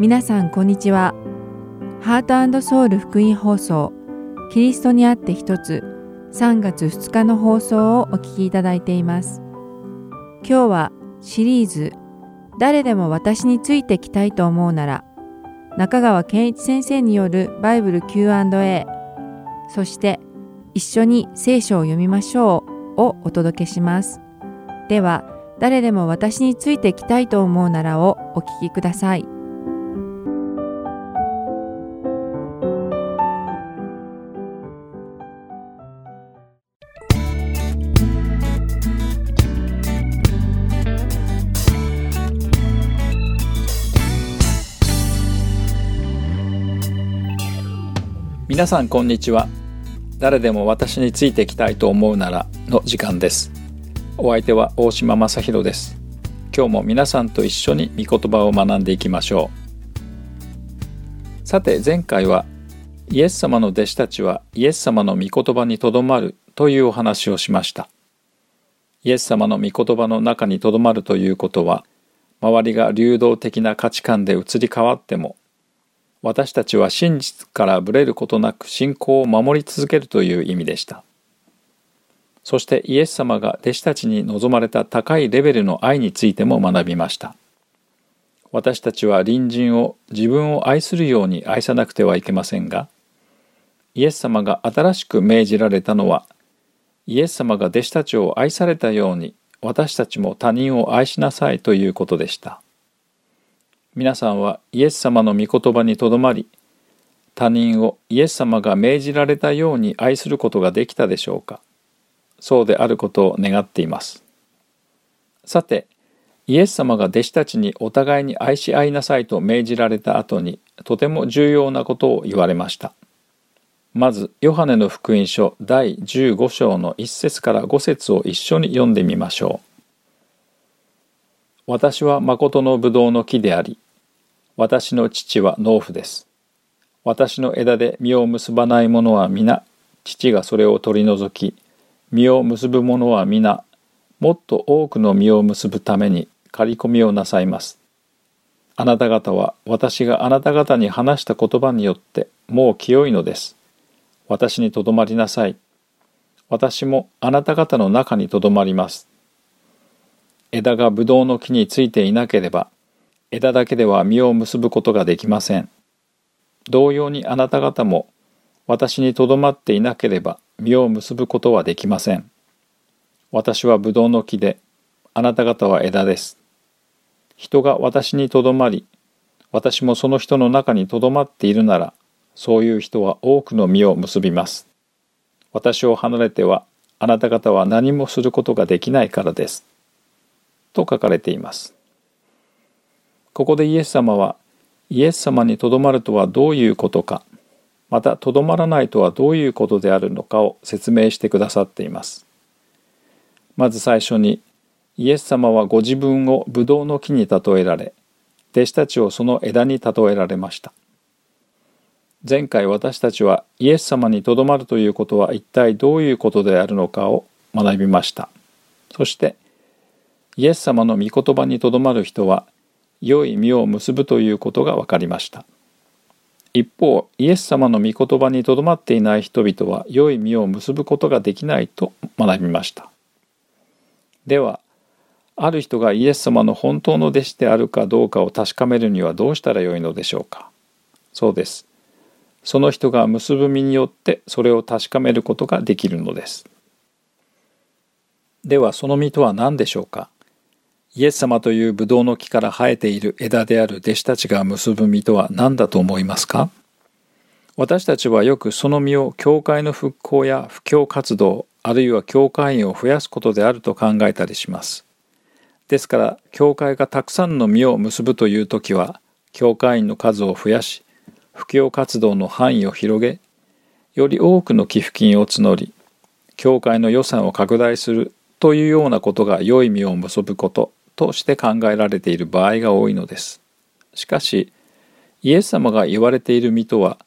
皆さんこんにちは。ハートソウル福音放送キリストにあって一つ3月2日の放送をお聞きいただいています。今日はシリーズ誰でも私についてきたいと思うなら中川健一先生によるバイブル Q&A そして一緒に聖書を読みましょうをお届けします。では誰でも私についてきたいと思うならをお聞きください。皆さんこんにちは。誰でも私についてきたいと思うならの時間です。お相手は大島正弘です。今日も皆さんと一緒に御言葉を学んでいきましょう。さて前回はイエス様の弟子たちはイエス様の御言葉にとどまるというお話をしました。イエス様の御言葉の中にとどまるということは周りが流動的な価値観で移り変わっても私たちは真実からぶれることなく信仰を守り続けるという意味でした。そしてイエス様が弟子たちに望まれた高いレベルの愛についても学びました。私たちは隣人を自分を愛するように愛さなくてはいけませんが、イエス様が新しく命じられたのは、イエス様が弟子たちを愛されたように私たちも他人を愛しなさいということでした。皆さんはイエス様の御言葉にとどまり他人をイエス様が命じられたように愛することができたでしょうか。そうであることを願っています。さてイエス様が弟子たちにお互いに愛し合いなさいと命じられた後にとても重要なことを言われました。まずヨハネの福音書第15章の1節から5節を一緒に読んでみましょう。私は誠のブドウの木であり私の父は農夫です。私の枝で実を結ばない者は皆、父がそれを取り除き、実を結ぶ者は皆、もっと多くの実を結ぶために刈り込みをなさいます。あなた方は私があなた方に話した言葉によってもう清いのです。私にとどまりなさい。私もあなた方の中にとどまります。枝がブドウの木についていなければ、枝だけでは実を結ぶことができません。同様にあなた方も私にとどまっていなければ実を結ぶことはできません。私はブドウの木で、あなた方は枝です。人が私にとどまり、私もその人の中にとどまっているなら、そういう人は多くの実を結びます。私を離れては、あなた方は何もすることができないからです。と書かれています。ここでイエス様はイエス様にとどまるとはどういうことかまたとどまらないとはどういうことであるのかを説明してくださっています。まず最初にイエス様はご自分をブドウの木に例えられ弟子たちをその枝に例えられました。前回私たちはイエス様にとどまるということは一体どういうことであるのかを学びました。そしてイエス様の御言葉にとどまる人は良い実を結ぶということが分かりました。一方イエス様の御言葉にとどまっていない人々は良い実を結ぶことができないと学びました。ではある人がイエス様の本当の弟子であるかどうかを確かめるにはどうしたらよいのでしょうか。そうです。その人が結ぶ実によってそれを確かめることができるのです。ではその実とは何でしょうか。イエス様というブドウの木から生えている枝である弟子たちが結ぶ実とは何だと思いますか？私たちはよくその実を教会の復興や布教活動あるいは教会員を増やすことであると考えたりします。ですから教会がたくさんの実を結ぶという時は教会員の数を増やし布教活動の範囲を広げより多くの寄付金を募り教会の予算を拡大するというようなことが良い実を結ぶこととして考えられている場合が多いのです。しかし、イエス様が言われている身とは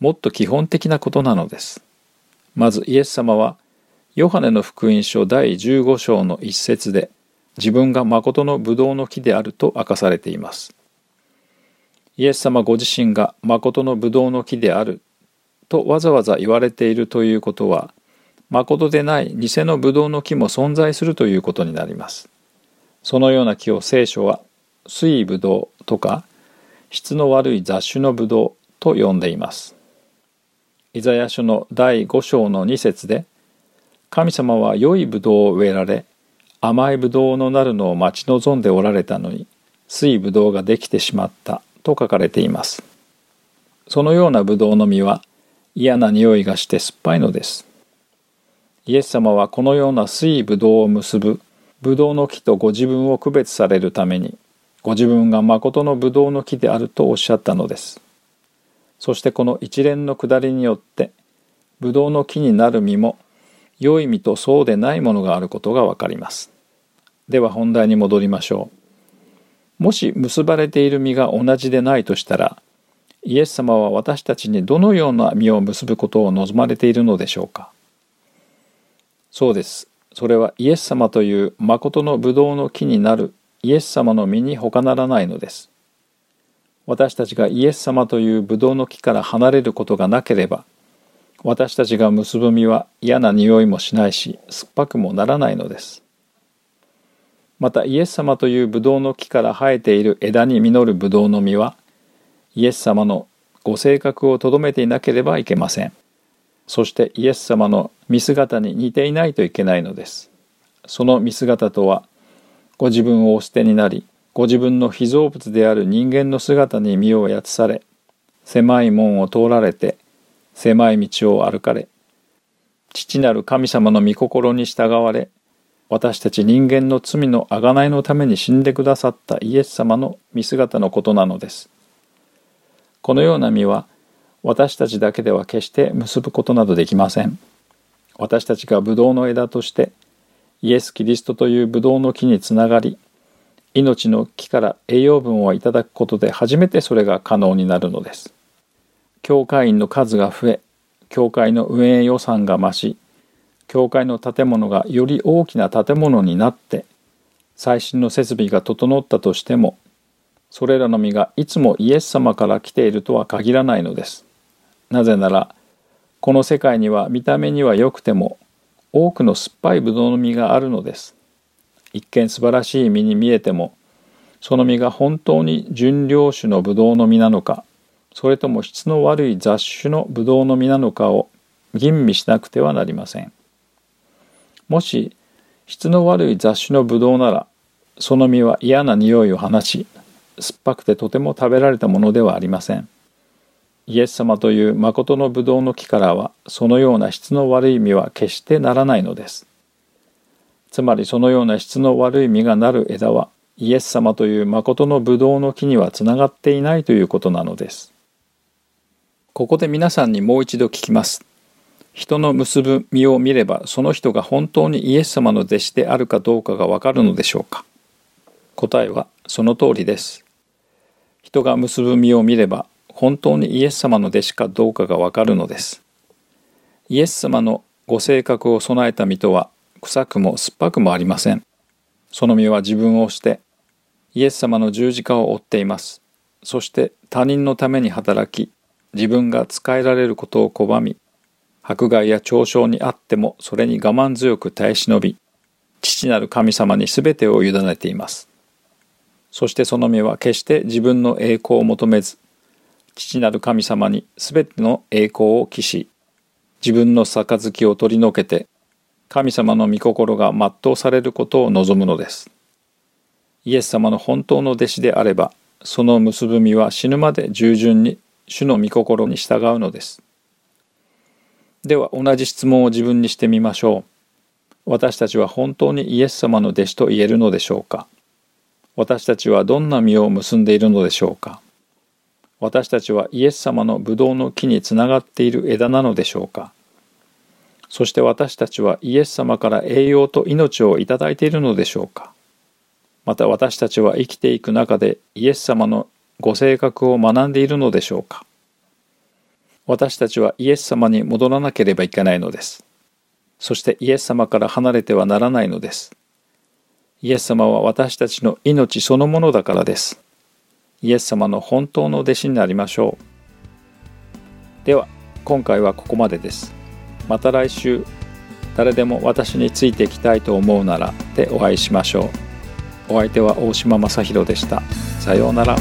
もっと基本的なことなのです。まずイエス様は、ヨハネの福音書第15章の一節で、自分が誠のブドウの木であると明かされています。イエス様ご自身が誠のブドウの木であるとわざわざ言われているということは誠でない偽のブドウの木も存在するということになります。そのような木を聖書は水ブドウとか質の悪い雑種のブドウと呼んでいます。イザヤ書の第5章の2節で神様は良いブドウを植えられ甘いブドウのなるのを待ち望んでおられたのに水ブドウができてしまったと書かれています。そのようなブドウの実は嫌な匂いがして酸っぱいのです。イエス様はこのような水ぶどうを結ぶぶどうの木とご自分を区別されるためにご自分が誠のぶどうの木であるとおっしゃったのです。そしてこの一連の下りによってぶどうの木になる実も良い実とそうでないものがあることがわかります。では本題に戻りましょう。もし結ばれている実が同じでないとしたらイエス様は私たちにどのような実を結ぶことを望まれているのでしょうかそうです。それはイエス様という誠のブドウの木になるイエス様の実に他ならないのです。私たちがイエス様というブドウの木から離れることがなければ、私たちが結ぶ実は嫌な匂いもしないし、酸っぱくもならないのです。またイエス様というブドウの木から生えている枝に実るブドウの実は、イエス様のご性格をとどめていなければいけません。そしてイエス様の見姿に似ていないといけないのです。その見姿とは、ご自分をお捨てになり、ご自分の被造物である人間の姿に身をやつされ、狭い門を通られて、狭い道を歩かれ、父なる神様の御心に従われ、私たち人間の罪の贖いのために死んでくださったイエス様の見姿のことなのです。このような実は私たちだけでは決して結ぶことなどできません。私たちがブドウの枝としてイエス・キリストというブドウの木につながり命の木から栄養分をいただくことで初めてそれが可能になるのです。教会員の数が増え教会の運営予算が増し教会の建物がより大きな建物になって最新の設備が整ったとしてもそれらの実がいつもイエス様から来ているとは限らないのです。なぜなら、この世界には見た目には良くても多くの酸っぱいブドウの実があるのです。一見素晴らしい実に見えても、その実が本当に純良種のブドウの実なのか、それとも質の悪い雑種のブドウの実なのかを吟味しなくてはなりません。もし質の悪い雑種のブドウなら、その実は嫌な匂いを放ち、酸っぱくてとても食べられたものではありません。イエス様という誠のブドウの木からはそのような質の悪い実は決してならないのです。つまりそのような質の悪い実がなる枝はイエス様という誠のブドウの木にはつながっていないということなのです。ここで皆さんにもう一度聞きます。人の結ぶ実を見ればその人が本当にイエス様の弟子であるかどうかがわかるのでしょうか答えはその通りです。人が結ぶ実を見れば本当にイエス様の弟子かどうかがわかるのです。イエス様のご性格を備えた実とは臭くも酸っぱくもありません。その実は自分をして、イエス様の十字架を追っています。そして他人のために働き、自分が仕えられることを拒み、迫害や嘲笑にあってもそれに我慢強く耐え忍び、父なる神様に全てを委ねています。そしてその実は決して自分の栄光を求めず、父なる神様にすべての栄光を期し、自分の杯を取り除けて、神様の御心が全うされることを望むのです。イエス様の本当の弟子であれば、その結ぶ実は死ぬまで従順に主の御心に従うのです。では同じ質問を自分にしてみましょう。私たちは本当にイエス様の弟子と言えるのでしょうか私たちはどんな実を結んでいるのでしょうか私たちはイエス様のブドウの木につながっている枝なのでしょうか？そして私たちはイエス様から栄養と命をいただいているのでしょうか？また私たちは生きていく中でイエス様のご性格を学んでいるのでしょうか？私たちはイエス様に戻らなければいけないのです。そしてイエス様から離れてはならないのです。イエス様は私たちの命そのものだからです。イエス様の本当の弟子になりましょう。では、今回はここまでです。また来週、誰でも私についていきたいと思うならでお会いしましょう。お相手は大島正弘でした。さようなら。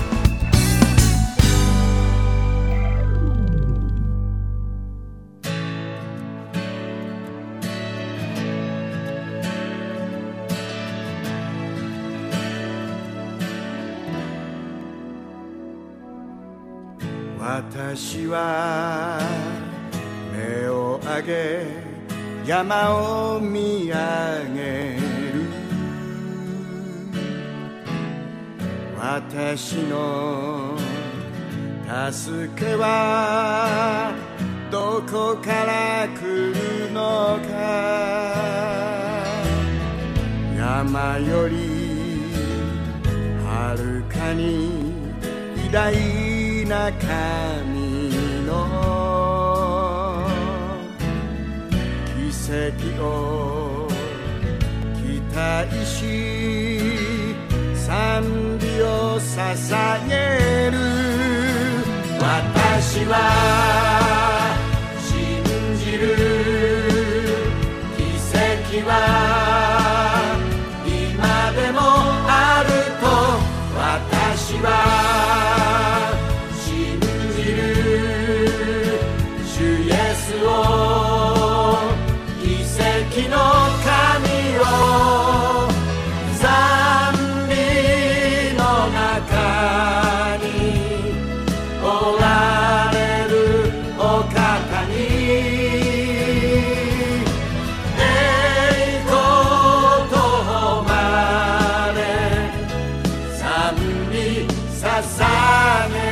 私は目を上げ山を見上げる。私の助けはどこから来るのか。山よりはるかに偉大な神。奇跡を期待し賛美を捧げる。私は信じる。奇跡は今でもあると私は捧げ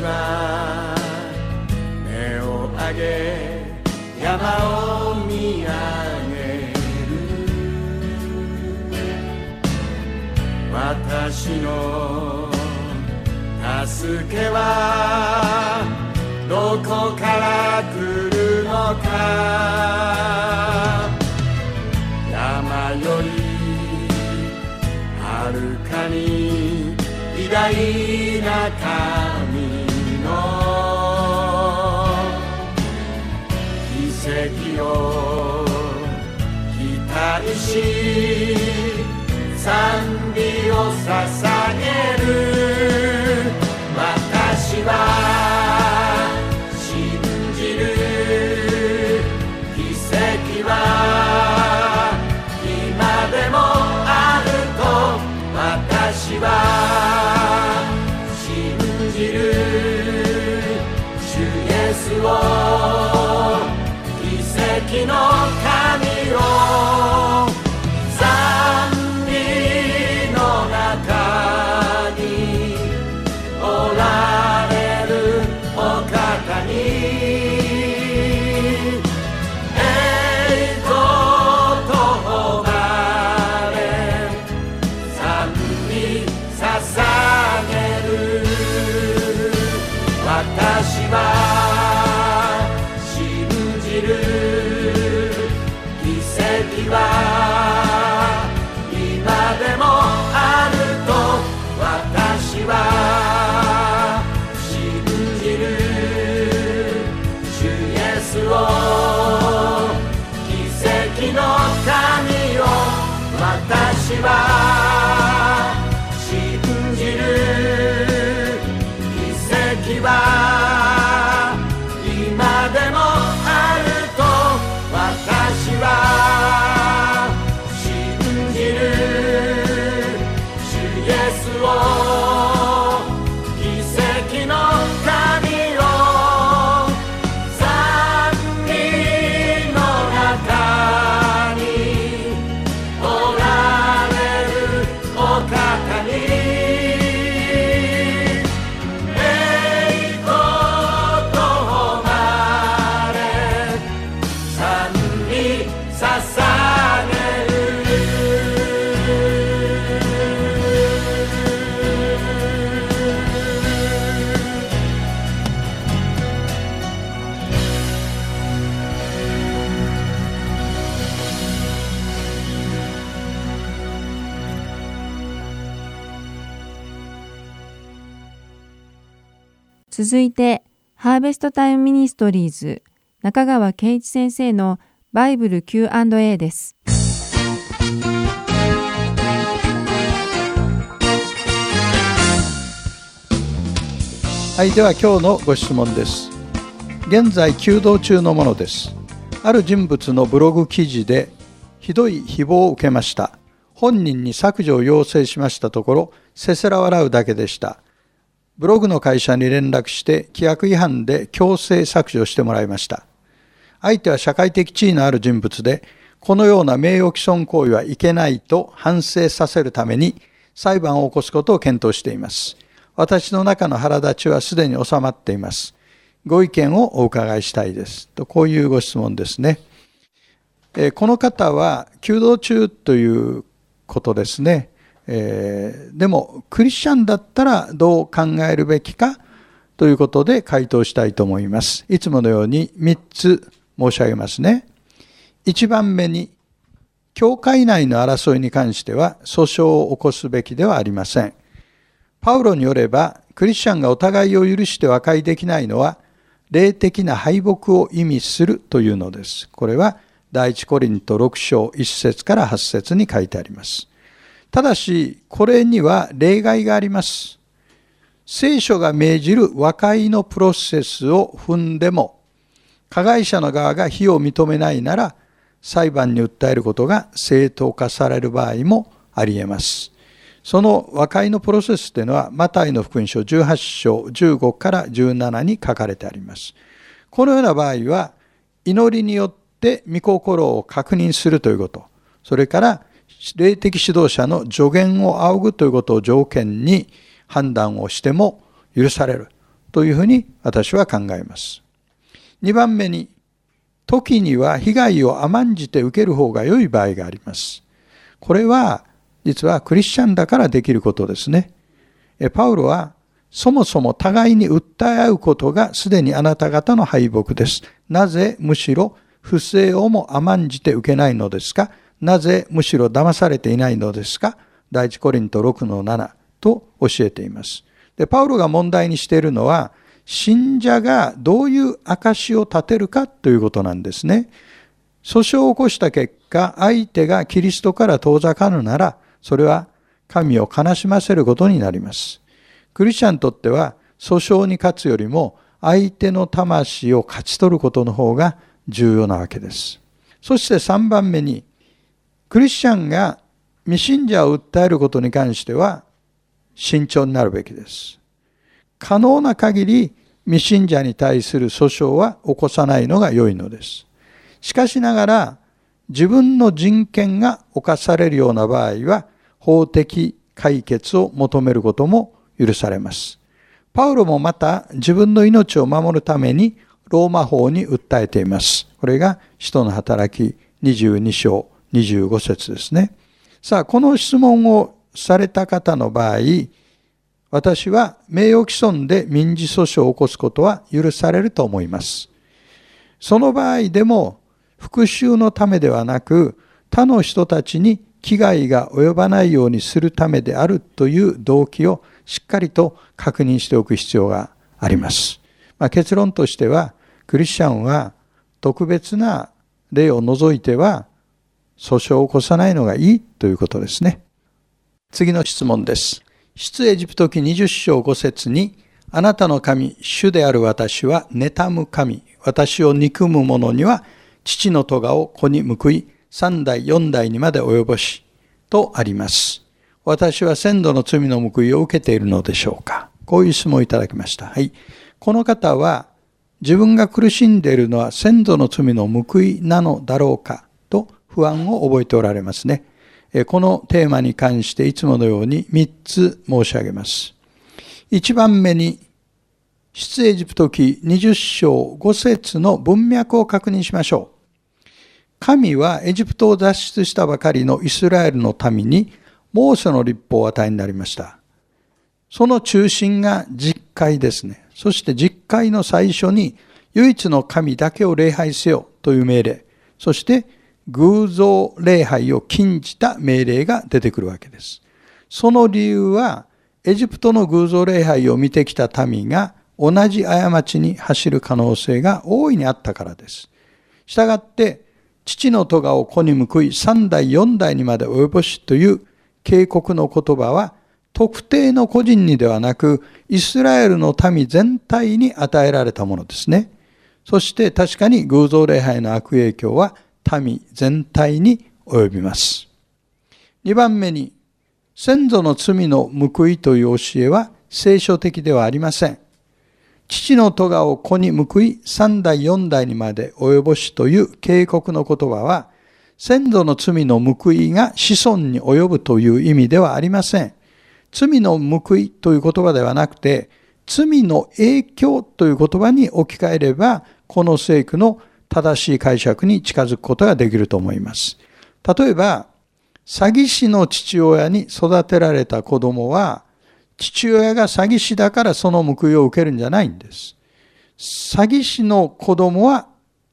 は目を上げ山を見上げる。私の助けはどこから来るのか。山よりはるかに偉大な神の奇跡を期待し賛美を捧げ奇跡の神を続いて、ハーベストタイムミニストリーズ中川健一先生のバイブル Q&A です。はい、では今日のご質問です。現在求道中のものです。ある人物のブログ記事でひどい誹謗を受けました。本人に削除を要請しましたところ、せせら笑うだけでした。ブログの会社に連絡して規約違反で強制削除してもらいました。相手は社会的地位のある人物で、このような名誉毀損行為はいけないと反省させるために裁判を起こすことを検討しています。私の中の腹立ちはすでに収まっています。ご意見をお伺いしたいです。と、こういうご質問ですね。えこの方は、弓道中ということですね。えー、でも、クリスチャンだったらどう考えるべきかということで回答したいと思います。いつものように3つ申し上げますね。1番目に、教会内の争いに関しては訴訟を起こすべきではありません。パウロによれば、クリスチャンがお互いを許して和解できないのは、霊的な敗北を意味するというのです。これは、第一コリント6章1節から8節に書いてあります。ただし、これには例外があります。聖書が命じる和解のプロセスを踏んでも、加害者の側が非を認めないなら、裁判に訴えることが正当化される場合もあり得ます。その和解のプロセスというのは、マタイの福音書18章15から17に書かれてあります。このような場合は、祈りによって御心を確認するということ、それから霊的指導者の助言を仰ぐということを条件に判断をしても許されるというふうに私は考えます。2番目に、時には被害を甘んじて受ける方が良い場合があります。これは実はクリスチャンだからできることですね。パウロはそもそも互いに訴え合うことがすでにあなた方の敗北です。なぜむしろ不正をも甘んじて受けないのですか？なぜむしろ騙されていないのですか？第一コリント6の7と教えています。で、パウロが問題にしているのは、信者がどういう証を立てるかということなんですね。訴訟を起こした結果、相手がキリストから遠ざかるなら、それは神を悲しませることになります。クリスチャンにとっては訴訟に勝つよりも相手の魂を勝ち取ることの方が重要なわけです。そして3番目に、クリスチャンが未信者を訴えることに関しては慎重になるべきです。可能な限り未信者に対する訴訟は起こさないのが良いのです。しかしながら自分の人権が侵されるような場合は法的解決を求めることも許されます。パウロもまた自分の命を守るためにローマ法に訴えています。これが使徒の働き22章25節ですね。さあ、この質問をされた方の場合、私は名誉毀損で民事訴訟を起こすことは許されると思います。その場合でも復讐のためではなく他の人たちに危害が及ばないようにするためであるという動機をしっかりと確認しておく必要があります。まあ、結論としては、クリスチャンは特別な例を除いては訴訟を起こさないのがいいということですね。次の質問です。出エジプト記20章5節に、あなたの神、主である私は妬む神、私を憎む者には父の咎を子に報い、三代四代にまで及ぼし、とあります。私は先祖の罪の報いを受けているのでしょうかこういう質問をいただきました。はい。この方は、自分が苦しんでいるのは先祖の罪の報いなのだろうか不安を覚えておられますね。このテーマに関していつものように3つ申し上げます。1番目に、出エジプト記20章5節の文脈を確認しましょう。神はエジプトを脱出したばかりのイスラエルの民にモーセの立法を与えになりました。その中心が実会ですね。そして実会の最初に唯一の神だけを礼拝せよという命令。そして偶像礼拝を禁じた命令が出てくるわけです。その理由はエジプトの偶像礼拝を見てきた民が同じ過ちに走る可能性が大いにあったからです。したがって、父の咎を子に報い三代四代にまで及ぼしという警告の言葉は特定の個人にではなくイスラエルの民全体に与えられたものですね。そして確かに偶像礼拝の悪影響は民全体に及びます。二番目に先祖の罪の報いという教えは聖書的ではありません。父の咎を子に報い三代四代にまで及ぼしという警告の言葉は先祖の罪の報いが子孫に及ぶという意味ではありません。罪の報いという言葉ではなくて罪の影響という言葉に置き換えればこの聖句の正しい解釈に近づくことができると思います。例えば詐欺師の父親に育てられた子供は父親が詐欺師だからその報いを受けるんじゃないんです。詐欺師の子供は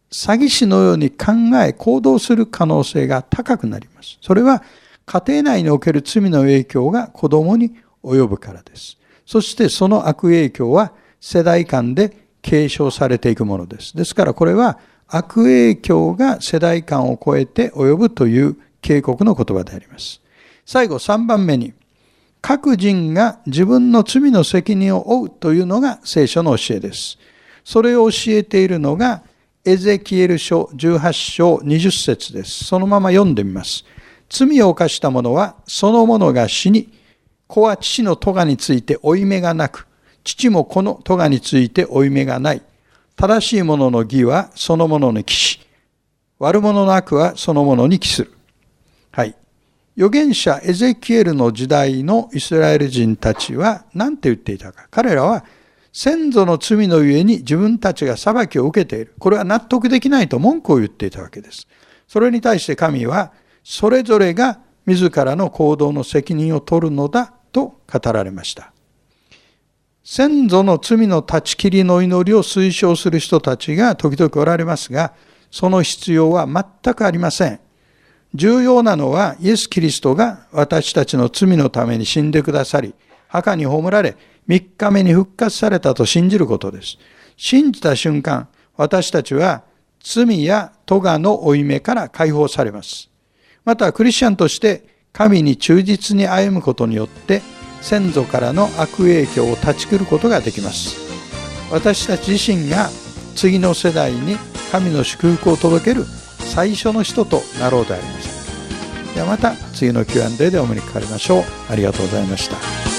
詐欺師のように考え行動する可能性が高くなります。それは家庭内における罪の影響が子供に及ぶからです。そしてその悪影響は世代間で継承されていくものです。ですからこれは悪影響が世代間を超えて及ぶという警告の言葉であります。最後3番目に各人が自分の罪の責任を負うというのが聖書の教えです。それを教えているのが、エゼキエル書18章20節です。そのまま読んでみます。罪を犯した者は、その者が死に、子は父の咎について負い目がなく、父も子の咎について負い目がない。正しい者のの義はその者に帰し、悪者の悪はその者に帰する。はい。預言者エゼキエルの時代のイスラエル人たちは何て言っていたか。彼らは先祖の罪のゆえに自分たちが裁きを受けている。これは納得できないと文句を言っていたわけです。それに対して神はそれぞれが自らの行動の責任を取るのだと語られました。先祖の罪の断ち切りの祈りを推奨する人たちが時々おられますが、その必要は全くありません。重要なのはイエス・キリストが私たちの罪のために死んでくださり、墓に葬られ、3日目に復活されたと信じることです。信じた瞬間、私たちは罪や咎の負い目から解放されます。また、クリスチャンとして神に忠実に歩むことによって、先祖からの悪影響を断ち切ることができます。私たち自身が次の世代に神の祝福を届ける最初の人となろうでありました。ではまた次の Q&A でお目にかかりましょう。ありがとうございました。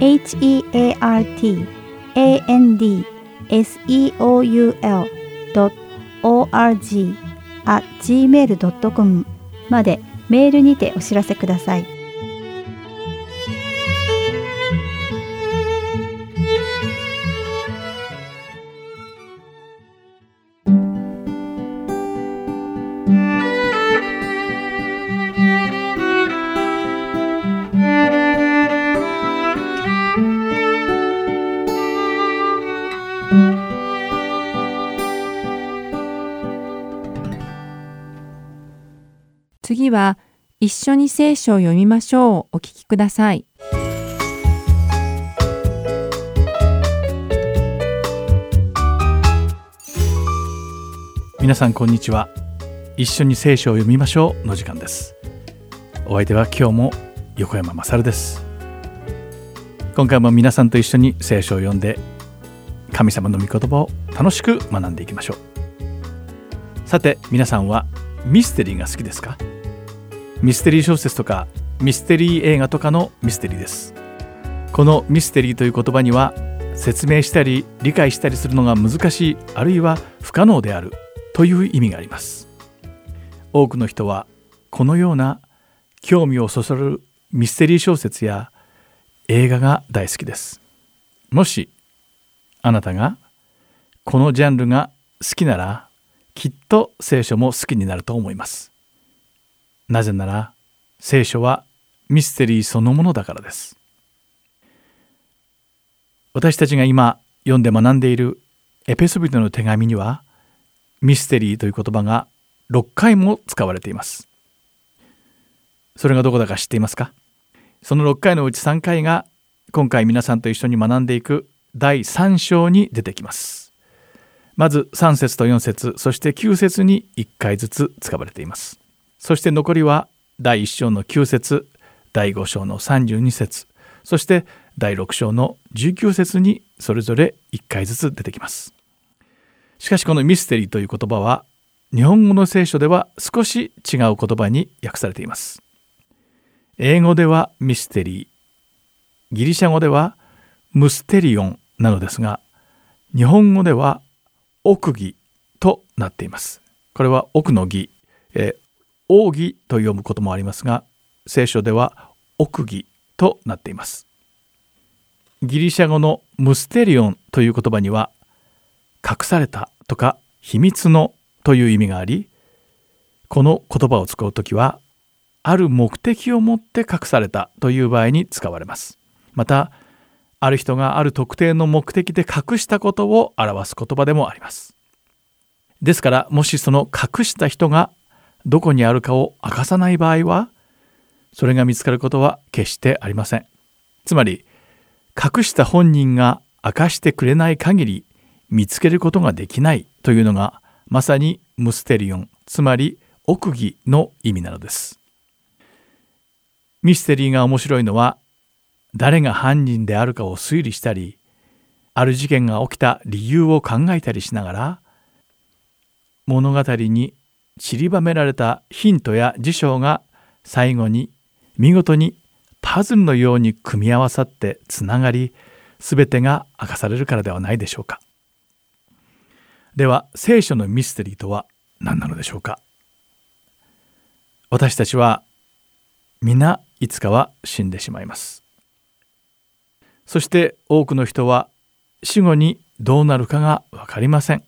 h-e-a-r-t-a-n-d-s-e-o-u-l.org アッ gmail.com までメールにてお知らせください。は一緒に聖書を読みましょうお聞きください。皆さんこんにちは。一緒に聖書を読みましょうの時間です。お相手は今日も横山まさるです。今回も皆さんと一緒に聖書を読んで神様の御言葉を楽しく学んでいきましょう。さて皆さんはミステリーが好きですか？ミステリー小説とかミステリー映画とかのミステリーです。このミステリーという言葉には説明したり理解したりするのが難しいあるいは不可能であるという意味があります。多くの人はこのような興味をそそるミステリー小説や映画が大好きです。もしあなたがこのジャンルが好きならきっと聖書も好きになると思います。なぜなら聖書はミステリーそのものだからです。私たちが今読んで学んでいるエペソビトの手紙にはミステリーという言葉が6回も使われています。それがどこだか知っていますか？その6回のうち3回が今回皆さんと一緒に学んでいく第3章に出てきます。まず3節と4節そして9節に1回ずつ使われています。そして残りは第1章の9節第5章の32節そして第6章の19節にそれぞれ1回ずつ出てきます。しかしこのミステリーという言葉は日本語の聖書では少し違う言葉に訳されています。英語ではミステリー、ギリシャ語ではムステリオンなのですが、日本語では奥義となっています。これは奥の義、え奥義と読むこともありますが聖書では奥義となっています。ギリシャ語のムステリオンという言葉には隠されたとか秘密のという意味がありこの言葉を使う時はある目的を持って隠されたという場合に使われます。またある人がある特定の目的で隠したことを表す言葉でもあります。ですからもしその隠した人がどこにあるかを明かさない場合はそれが見つかることは決してありません。つまり隠した本人が明かしてくれない限り見つけることができないというのがまさにムステリオン。つまり奥義の意味なのです。ミステリーが面白いのは誰が犯人であるかを推理したりある事件が起きた理由を考えたりしながら物語に散りばめられたヒントや事象が最後に見事にパズルのように組み合わさってつながり全てが明かされるからではないでしょうか。では聖書のミステリーとは何なのでしょうか。私たちは皆いつかは死んでしまいます。そして多くの人は死後にどうなるかが分かりません。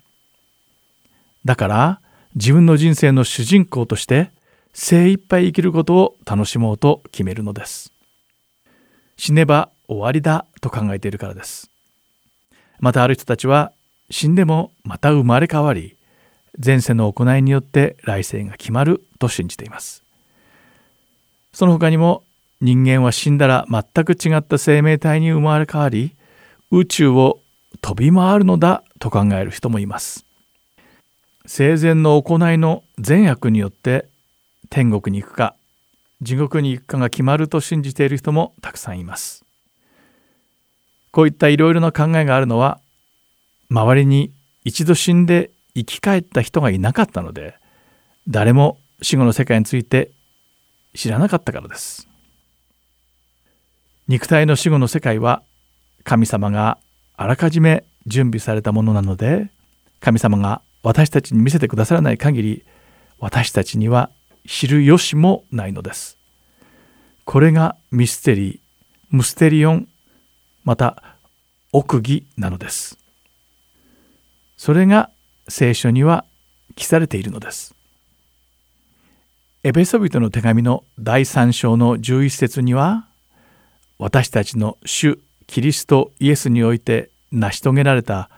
だから自分の人生の主人公として精一杯生きることを楽しもうと決めるのです。死ねば終わりだと考えているからです。またある人たちは死んでもまた生まれ変わり前世の行いによって来世が決まると信じています。その他にも人間は死んだら全く違った生命体に生まれ変わり宇宙を飛び回るのだと考える人もいます生前の行いの善悪によって天国に行くか地獄に行くかが決まると信じている人もたくさんいます。こういったいろいろな考えがあるのは周りに一度死んで生き返った人がいなかったので誰も死後の世界について知らなかったからです。肉体の死後の世界は神様があらかじめ準備されたものなので神様が私たちに見せてくださらない限り私たちには知る由もないのです。これがミステリームステリオンまた奥義なのです。それが聖書には記されているのです。エペソビトの手紙の第3章の11節には私たちの主キリストイエスにおいて成し遂げられた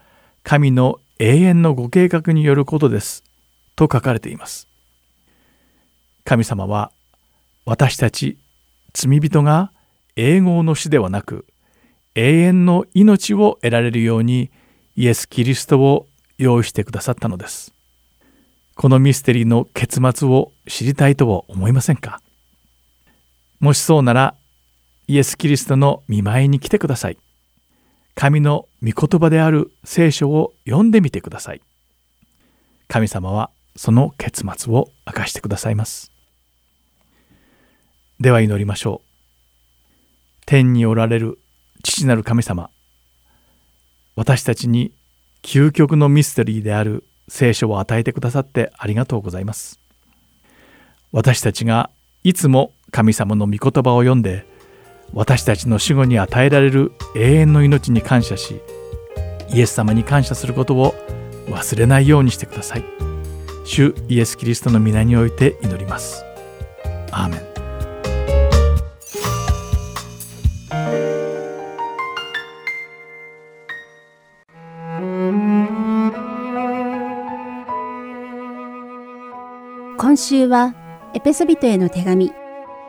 神の永遠のご計画によることです。と書かれています。神様は私たち罪人が永劫の死ではなく永遠の命を得られるようにイエス・キリストを用意してくださったのです。このミステリーの結末を知りたいとは思いませんか？もしそうならイエス・キリストの見舞いに来てください。神の御言葉である聖書を読んでみてください。神様はその結末を明かしてくださいます。では祈りましょう。天におられる父なる神様私たちに究極のミステリーである聖書を与えてくださってありがとうございます。私たちがいつも神様の御言葉を読んで私たちの死後に与えられる永遠の命に感謝しイエス様に感謝することを忘れないようにしてください。主イエス・キリストの皆において祈ります。アーメン。今週はエペソビトへの手紙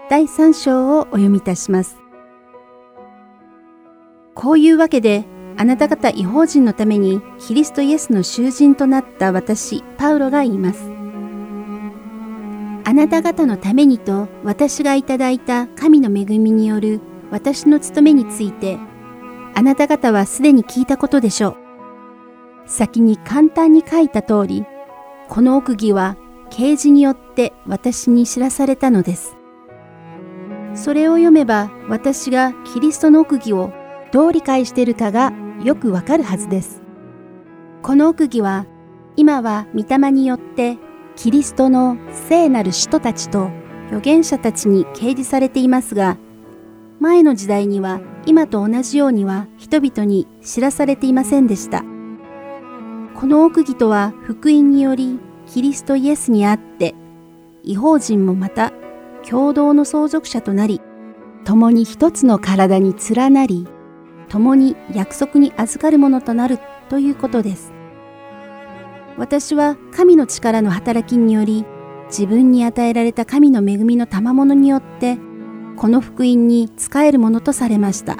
第3章をお読みいたします。こういうわけであなた方違法人のためにキリストイエスの囚人となった私パウロが言います。あなた方のためにと私がいただいた神の恵みによる私の務めについてあなた方はすでに聞いたことでしょう。先に簡単に書いた通り、この奥義は啓示によって私に知らされたのです。それを読めば私がキリストの奥義をどう理解しているかがよくわかるはずです。この奥義は今は御霊によってキリストの聖なる使徒たちと預言者たちに掲示されていますが、前の時代には今と同じようには人々に知らされていませんでした。この奥義とは福音によりキリストイエスにあって、違法人もまた共同の相続者となり、共に一つの体に連なり、共に約束に預かるものとなるということです。私は神の力の働きにより、自分に与えられた神の恵みの賜物によって、この福音に仕えるものとされました。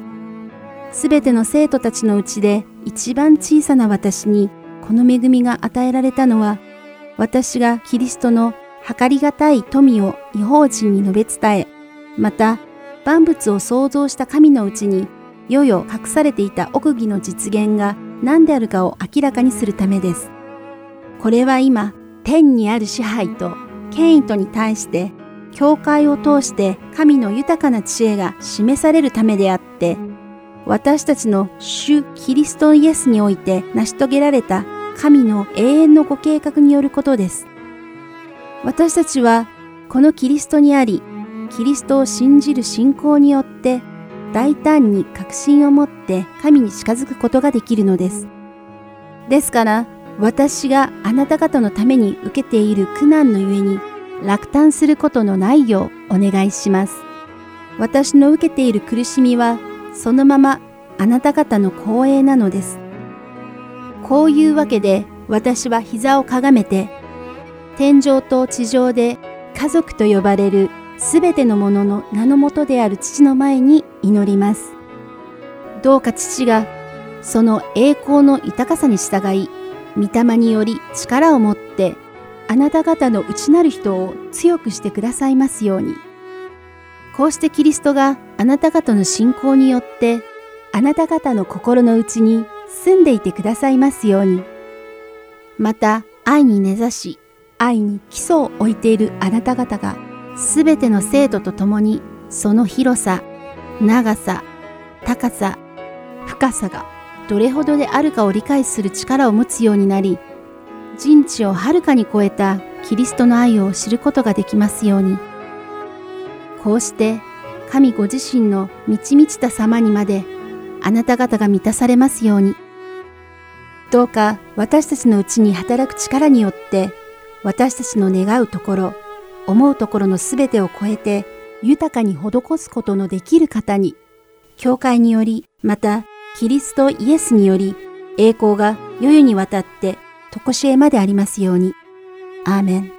すべての生徒たちのうちで一番小さな私にこの恵みが与えられたのは私がキリストの計りがたい富を違法人に述べ伝え、また万物を創造した神のうちに、世々隠されていた奥義の実現が何であるかを明らかにするためです。これは今、天にある支配と権威とに対して、教会を通して神の豊かな知恵が示されるためであって、私たちの主キリストイエスにおいて成し遂げられた神の永遠のご計画によることです。私たちはこのキリストにあり、キリストを信じる信仰によって大胆に確信を持って神に近づくことができるのです。ですから私があなた方のために受けている苦難のゆえに落胆することのないようお願いします。私の受けている苦しみはそのままあなた方の光栄なのです。こういうわけで私は膝をかがめて、天上と地上で家族と呼ばれるすべてのものの名のもとである父の前に祈ります。どうか父がその栄光の豊かさに従い、御霊により力を持ってあなた方の内なる人を強くしてくださいますように。こうしてキリストがあなた方の信仰によってあなた方の心の内に住んでいてくださいますように。また愛に根ざし愛に基礎を置いているあなた方がすべての生徒と共にその広さ、長さ、高さ、深さがどれほどであるかを理解する力を持つようになり、人知をはるかに超えたキリストの愛を知ることができますように。こうして神ご自身の満ち満ちた様にまであなた方が満たされますように。どうか私たちのうちに働く力によって私たちの願うところ、思うところのすべてを超えて豊かに施すことのできる方に、教会により、またキリストイエスにより、栄光が世々にわたってとこしえまでありますように。アーメン。